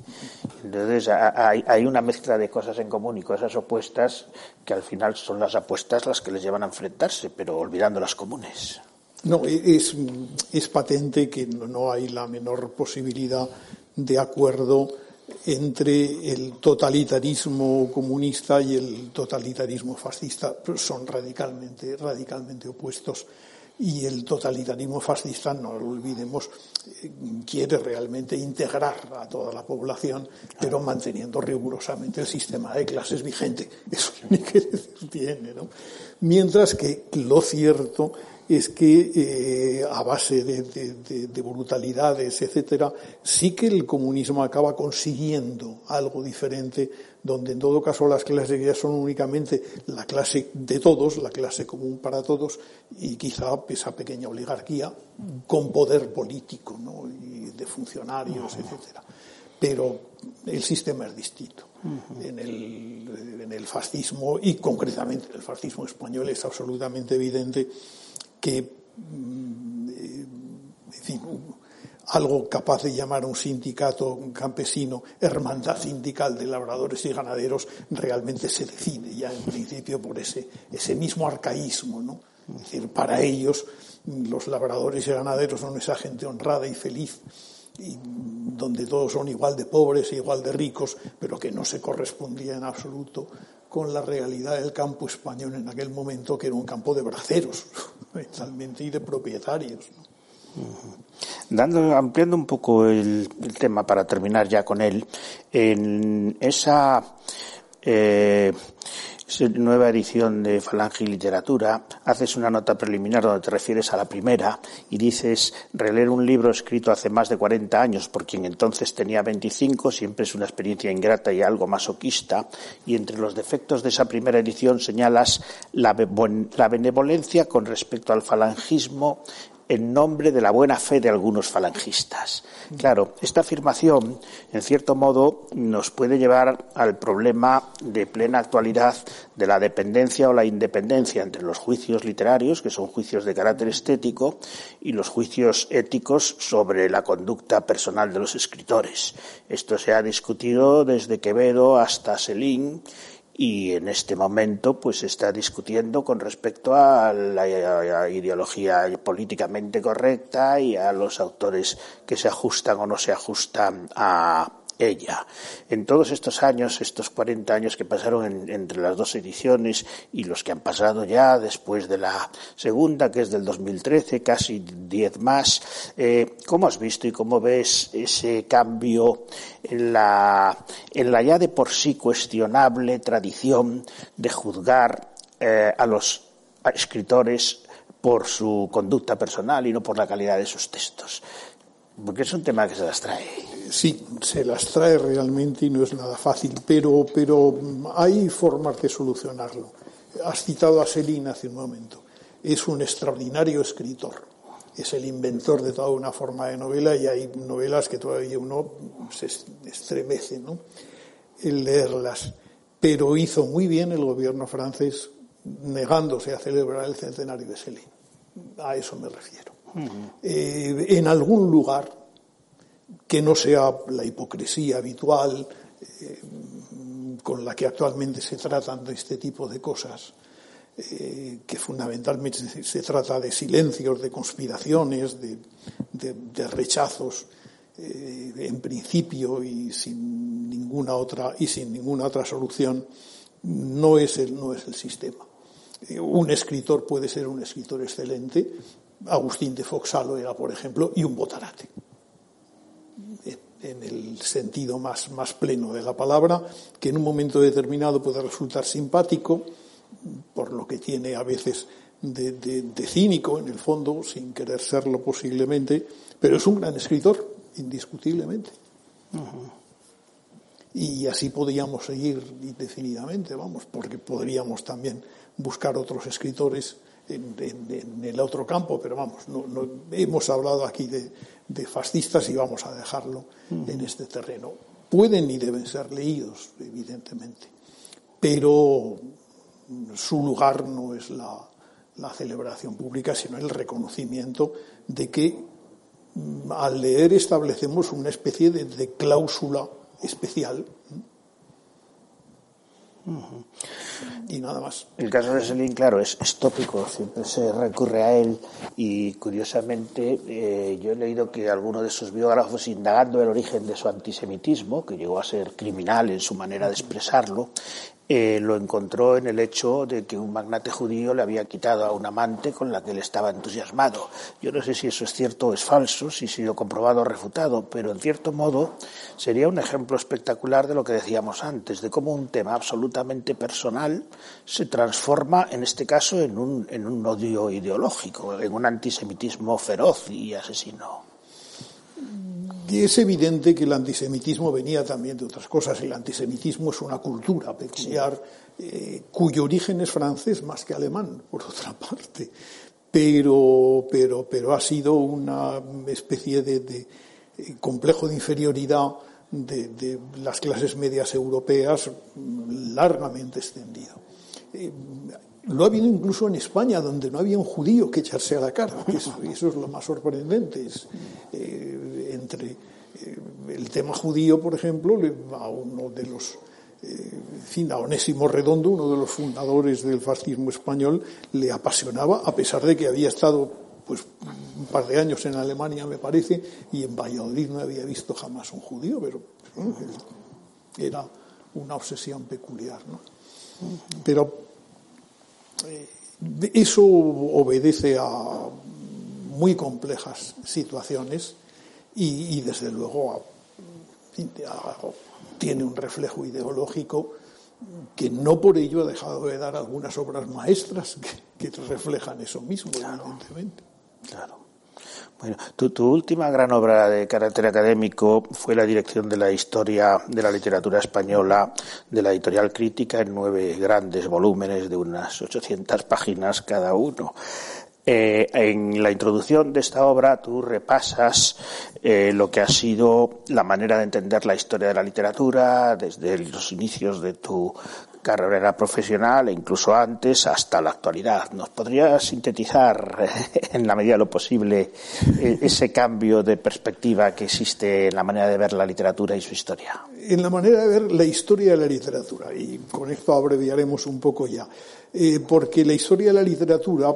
entonces hay, una mezcla de cosas en común y cosas opuestas que al final son las apuestas las que les llevan a enfrentarse, pero olvidando las comunes. No, es, es patente que no hay la menor posibilidad de acuerdo entre el totalitarismo comunista y el totalitarismo fascista. Son radicalmente, radicalmente opuestos y el totalitarismo fascista, no lo olvidemos, eh, quiere realmente integrar a toda la población, pero manteniendo rigurosamente el sistema de clases vigente. Eso ni que decir tiene, ¿no? Mientras que lo cierto es que eh, a base de, de, de, brutalidades, etcétera, sí que el comunismo acaba consiguiendo algo diferente donde en todo caso las clases ya son únicamente la clase de todos, la clase común para todos, y quizá esa pequeña oligarquía con poder político, ¿no? y de funcionarios, etcétera. Pero el sistema es distinto. en, el, en el fascismo, y concretamente en el fascismo español, es absolutamente evidente que, mm, eh, en fin, algo capaz de llamar a un sindicato campesino hermandad sindical de labradores y ganaderos realmente se define ya en principio por ese, ese mismo arcaísmo. ¿no? Es decir, para ellos los labradores y ganaderos son esa gente honrada y feliz y donde todos son igual de pobres e igual de ricos, pero que no se correspondía en absoluto con la realidad del campo español en aquel momento, que era un campo de braceros, fundamentalmente, y de propietarios. ¿no? Dando, ampliando un poco el, el, tema para terminar ya con él, en esa eh, nueva edición de Falange y Literatura, haces una nota preliminar donde te refieres a la primera y dices, releer un libro escrito hace más de 40 años por quien entonces tenía 25 siempre es una experiencia ingrata y algo masoquista, y entre los defectos de esa primera edición señalas la, la benevolencia con respecto al falangismo en nombre de la buena fe de algunos falangistas. Claro, esta afirmación, en cierto modo, nos puede llevar al problema de plena actualidad de la dependencia o la independencia entre los juicios literarios, que son juicios de carácter estético, y los juicios éticos sobre la conducta personal de los escritores. Esto se ha discutido desde Quevedo hasta Selín y en este momento pues se está discutiendo con respecto a la ideología políticamente correcta y a los autores que se ajustan o no se ajustan a ella. En todos estos años, estos 40 años que pasaron en, entre las dos ediciones y los que han pasado ya después de la segunda, que es del 2013, casi 10 más, eh, ¿cómo has visto y cómo ves ese cambio en la, en la ya de por sí cuestionable tradición de juzgar eh, a los escritores por su conducta personal y no por la calidad de sus textos? Porque es un tema que se las trae sí, se las trae realmente y no es nada fácil, pero, pero hay formas de solucionarlo. Has citado a Selin hace un momento. Es un extraordinario escritor. Es el inventor de toda una forma de novela y hay novelas que todavía uno se estremece ¿no? en leerlas. Pero hizo muy bien el gobierno francés negándose a celebrar el centenario de Selin. A eso me refiero. eh, en algún lugar que no sea la hipocresía habitual eh, con la que actualmente se tratan de este tipo de cosas, eh, que fundamentalmente se, trata de silencios, de conspiraciones, de, de, rechazos eh, en principio y sin ninguna otra y sin ninguna otra solución, no es el, no es el sistema. Un escritor puede ser un escritor excelente, Agustín de Foxalo era, por ejemplo, y un botarate en el sentido más, más pleno de la palabra, que en un momento determinado puede resultar simpático, por lo que tiene a veces de, de, cínico en el fondo, sin querer serlo posiblemente, pero es un gran escritor, indiscutiblemente. Y así podríamos seguir indefinidamente, vamos, porque podríamos también buscar otros escritores en, el otro campo, pero vamos, no, hemos hablado aquí de, fascistas y vamos a dejarlo en este terreno. Pueden y deben ser leídos, evidentemente, pero su lugar no es la, celebración pública, sino el reconocimiento de que mm, al leer establecemos una especie de, cláusula especial. Y nada más. El caso de Selin, claro, es, tópico, siempre se recurre a él y curiosamente eh, yo he leído que alguno de sus biógrafos, indagando el origen de su antisemitismo, que llegó a ser criminal en su manera de expresarlo, eh, lo encontró en el hecho de que un magnate judío le había quitado a un amante con la que él estaba entusiasmado. Yo no sé si eso es cierto o es falso, si ha sido comprobado o refutado, pero en cierto modo sería un ejemplo espectacular de lo que decíamos antes, de cómo un tema absolutamente personal se transforma, en este caso, en un, en un odio ideológico, en un antisemitismo feroz y asesino. Y es evidente que el antisemitismo venía también de otras cosas. El antisemitismo es una cultura peculiar eh, cuyo origen es francés más que alemán, por otra parte. Pero, pero, pero ha sido una especie de, eh, complejo de inferioridad de, las clases medias europeas largamente extendido. Eh, lo ha habido incluso en España, donde no había un judío que echarse a la cara. Eso, eso es lo más sorprendente. Es, eh, entre eh, el tema judío, por ejemplo, a uno de los, eh, fin, a Onésimo Redondo, uno de los fundadores del fascismo español, le apasionaba, a pesar de que había estado pues un par de años en Alemania, me parece, y en Valladolid no había visto jamás un judío, pero era una obsesión peculiar. ¿no? Pero eso obedece a muy complejas situaciones y, desde luego tiene un reflejo ideológico que no por ello ha dejado de dar algunas obras maestras que, reflejan eso mismo, evidentemente. Claro. Bueno, tu, última gran obra de carácter académico fue la dirección de la historia de la literatura española de la editorial crítica en nueve grandes volúmenes de unas 800 páginas cada uno. Eh, en la introducción de esta obra tú repasas eh, lo que ha sido la manera de entender la historia de la literatura desde los inicios de tu carrera profesional e incluso antes hasta la actualidad. ¿Nos podrías sintetizar en la medida de lo posible eh, ese cambio de perspectiva que existe en la manera de ver la literatura y su historia? En la manera de ver la historia de la literatura, y con esto abreviaremos un poco ya, eh, porque la historia de la literatura,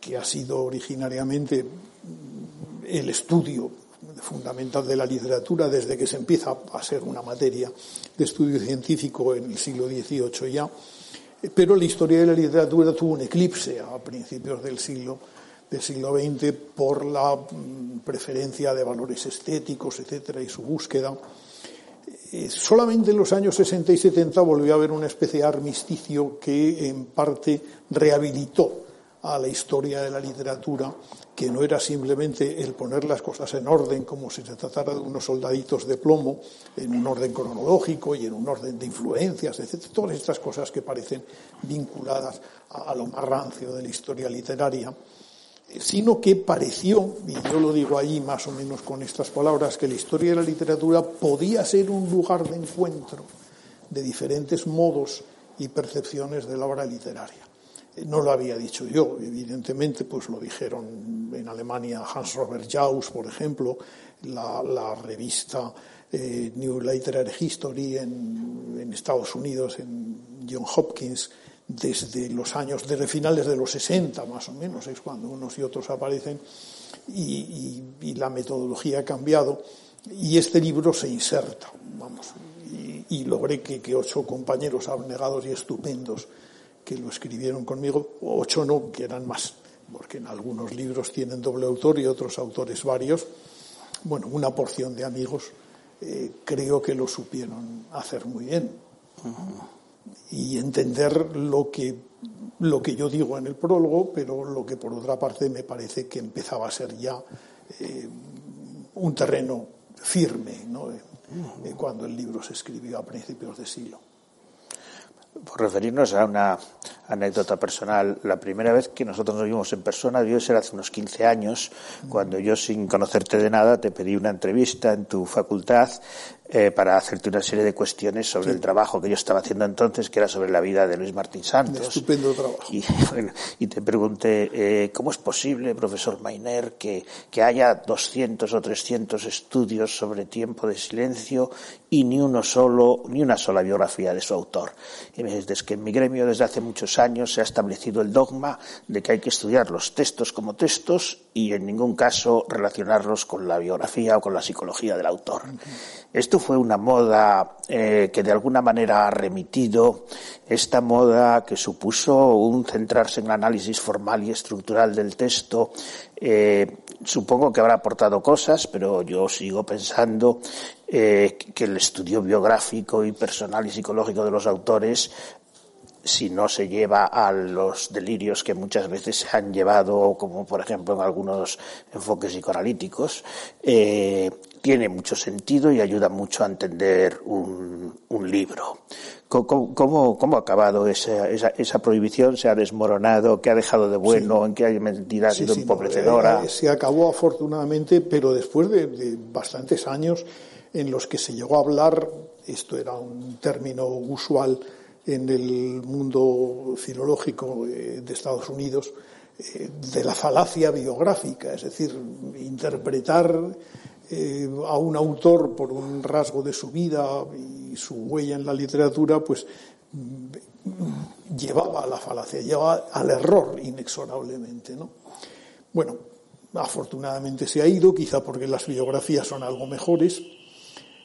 que ha sido originariamente el estudio fundamental de la literatura desde que se empieza a ser una materia de estudio científico en el siglo XVIII ya, pero la historia de la literatura tuvo un eclipse a principios del siglo del siglo XX por la mm, preferencia de valores estéticos, etcétera, y su búsqueda. Eh, solamente en los años 60 y 70 volvió a haber una especie de armisticio que en parte rehabilitó a la historia de la literatura, que no era simplemente el poner las cosas en orden como si se tratara de unos soldaditos de plomo, en un orden cronológico y en un orden de influencias, etc. Todas estas cosas que parecen vinculadas a, lo más rancio de la historia literaria, sino que pareció, y yo lo digo ahí más o menos con estas palabras, que la historia de la literatura podía ser un lugar de encuentro de diferentes modos y percepciones de la obra literaria. No lo había dicho yo, evidentemente, pues lo dijeron en Alemania Hans Robert Jauss, por ejemplo, la, revista eh, New Literary History en, Estados Unidos, en John Hopkins, desde los años, desde finales de los 60 más o menos, es cuando unos y otros aparecen, y, la metodología ha cambiado, y este libro se inserta, vamos, y, logré que, que ocho compañeros abnegados y estupendos que lo escribieron conmigo, ocho no, que eran más, porque en algunos libros tienen doble autor y otros autores varios. Bueno, una porción de amigos eh, creo que lo supieron hacer muy bien. Y entender lo que, lo que yo digo en el prólogo, pero lo que por otra parte me parece que empezaba a ser ya eh, un terreno firme ¿no? cuando el libro se escribió a principios de siglo. Por referirnos a una anécdota personal, la primera vez que nosotros nos vimos en persona debió ser hace unos 15 años, cuando yo, sin conocerte de nada, te pedí una entrevista en tu facultad eh, para hacerte una serie de cuestiones sobre el trabajo que yo estaba haciendo entonces, que era sobre la vida de Luis Martín Santos. estupendo trabajo. Y, y te pregunté, eh, ¿cómo es posible, profesor Mainer, que, que haya 200 o 300 estudios sobre tiempo de silencio y ni uno solo, ni una sola biografía de su autor? Y me dices, que en mi gremio desde hace muchos años se ha establecido el dogma de que hay que estudiar los textos como textos y en ningún caso relacionarlos con la biografía o con la psicología del autor. Esto fue una moda eh, que de alguna manera ha remitido, esta moda que supuso un centrarse en el análisis formal y estructural del texto. Eh, supongo que habrá aportado cosas, pero yo sigo pensando eh, que el estudio biográfico y personal y psicológico de los autores si no se lleva a los delirios que muchas veces se han llevado, como por ejemplo en algunos enfoques psicoanalíticos, eh, tiene mucho sentido y ayuda mucho a entender un, libro. ¿Cómo, ha acabado esa, esa, prohibición? ¿Se ha desmoronado? ¿Qué ha dejado de bueno? ¿En qué medida ha sido empobrecedora? Eh, se acabó afortunadamente, pero después de, bastantes años en los que se llegó a hablar, esto era un término usual en el mundo filológico de Estados Unidos, eh, de la falacia biográfica, es decir, interpretar eh, a un autor por un rasgo de su vida y su huella en la literatura, pues llevaba a la falacia, llevaba al error inexorablemente. ¿no? Bueno, afortunadamente se ha ido, quizá porque las biografías son algo mejores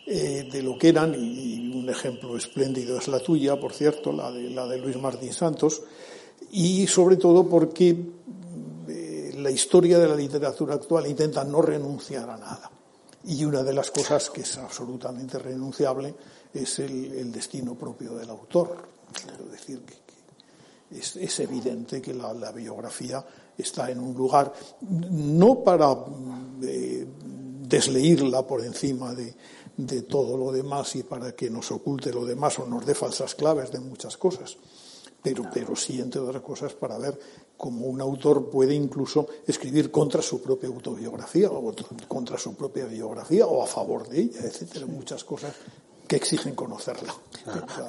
eh, de lo que eran, y, un ejemplo espléndido es la tuya, por cierto, la de, la de Luis Martín Santos, y sobre todo porque eh, la historia de la literatura actual intenta no renunciar a nada. Y una de las cosas que es absolutamente renunciable es el, destino propio del autor. Quiero decir que, es, evidente que la, biografía está en un lugar no para eh, desleírla por encima de, de todo lo demás y para que nos oculte lo demás o nos dé falsas claves de muchas cosas, pero, pero sí, entre otras cosas, para ver como un autor puede incluso escribir contra su propia autobiografía o contra su propia biografía o a favor de ella, etcétera, muchas cosas que exigen conocerla.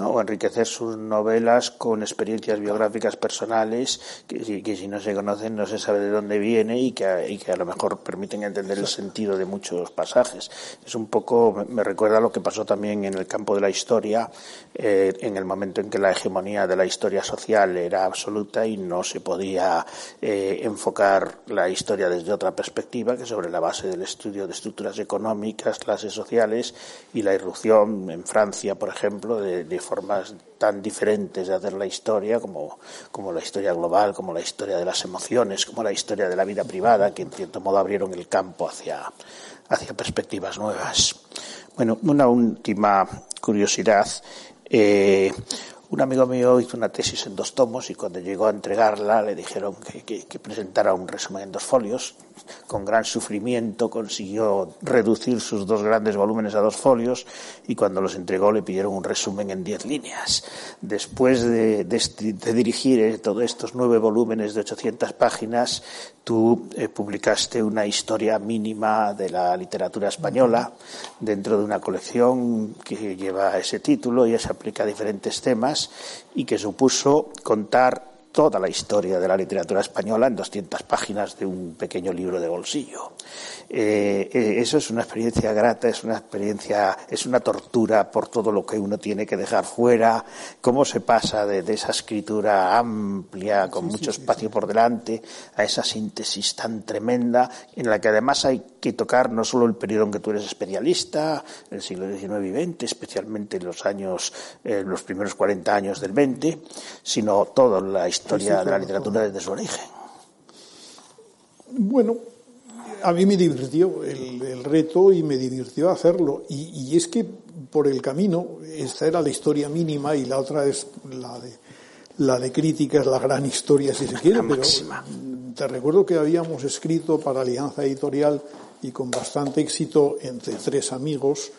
o enriquecer sus novelas con experiencias biográficas personales que, que, si no se conocen no se sabe de dónde viene y que, a lo mejor permiten entender el sentido de muchos pasajes. Es un poco, me recuerda lo que pasó también en el campo de la historia, eh, en el momento en que la hegemonía de la historia social era absoluta y no se podía eh, enfocar la historia desde otra perspectiva que sobre la base del estudio de estructuras económicas, clases sociales y la irrupción en Francia, por ejemplo, de, formas tan diferentes de hacer la historia, como, como, la historia global, como la historia de las emociones, como la historia de la vida privada, que en cierto modo abrieron el campo hacia, hacia perspectivas nuevas. Bueno, una última curiosidad. Eh, un amigo mío hizo una tesis en dos tomos y cuando llegó a entregarla le dijeron que, presentara un resumen en dos folios. Con gran sufrimiento consiguió reducir sus dos grandes volúmenes a dos folios y cuando los entregó le pidieron un resumen en diez líneas. Después de, dirigir eh, todos estos nueve volúmenes de 800 páginas, tú eh, publicaste una historia mínima de la literatura española dentro de una colección que lleva ese título y se aplica a diferentes temas y que supuso contar toda la historia de la literatura española en 200 páginas de un pequeño libro de bolsillo. Eh, eh, eso es una experiencia grata, es una experiencia, es una tortura por todo lo que uno tiene que dejar fuera, cómo se pasa de, esa escritura amplia, con mucho espacio por delante, a esa síntesis tan tremenda, en la que además hay que tocar no solo el periodo en que tú eres especialista, el siglo XIX y XX, especialmente en los años, los primeros 40 años del XX, sino toda la historia de la literatura desde su origen. Bueno, A mí me divirtió el, reto y me divirtió hacerlo. Y, es que por el camino, esta era la historia mínima y la otra es la de, la de críticas, la gran historia, si se quiere. pero te recuerdo que habíamos escrito para Alianza Editorial y con bastante éxito entre tres amigos,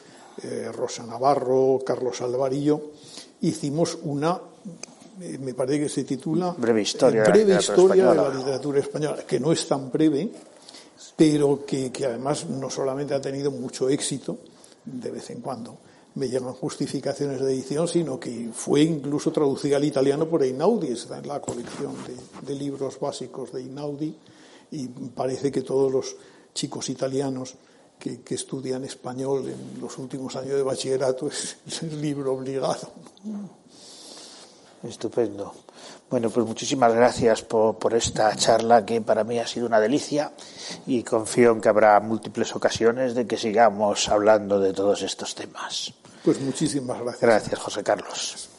eh, Rosa Navarro, Carlos Alvarillo, hicimos una me parece que se titula Breve Historia, de, la historia de la literatura española, que no es tan breve, pero que, además no solamente ha tenido mucho éxito, de vez en cuando me llegan justificaciones de edición, sino que fue incluso traducida al italiano por Einaudi, está en la colección de, libros básicos de Einaudi, y parece que todos los chicos italianos que, estudian español en los últimos años de bachillerato es el libro obligado. Estupendo. Bueno, pues muchísimas gracias por, por, esta charla que para mí ha sido una delicia y confío en que habrá múltiples ocasiones de que sigamos hablando de todos estos temas. Pues muchísimas gracias. Gracias, José Carlos.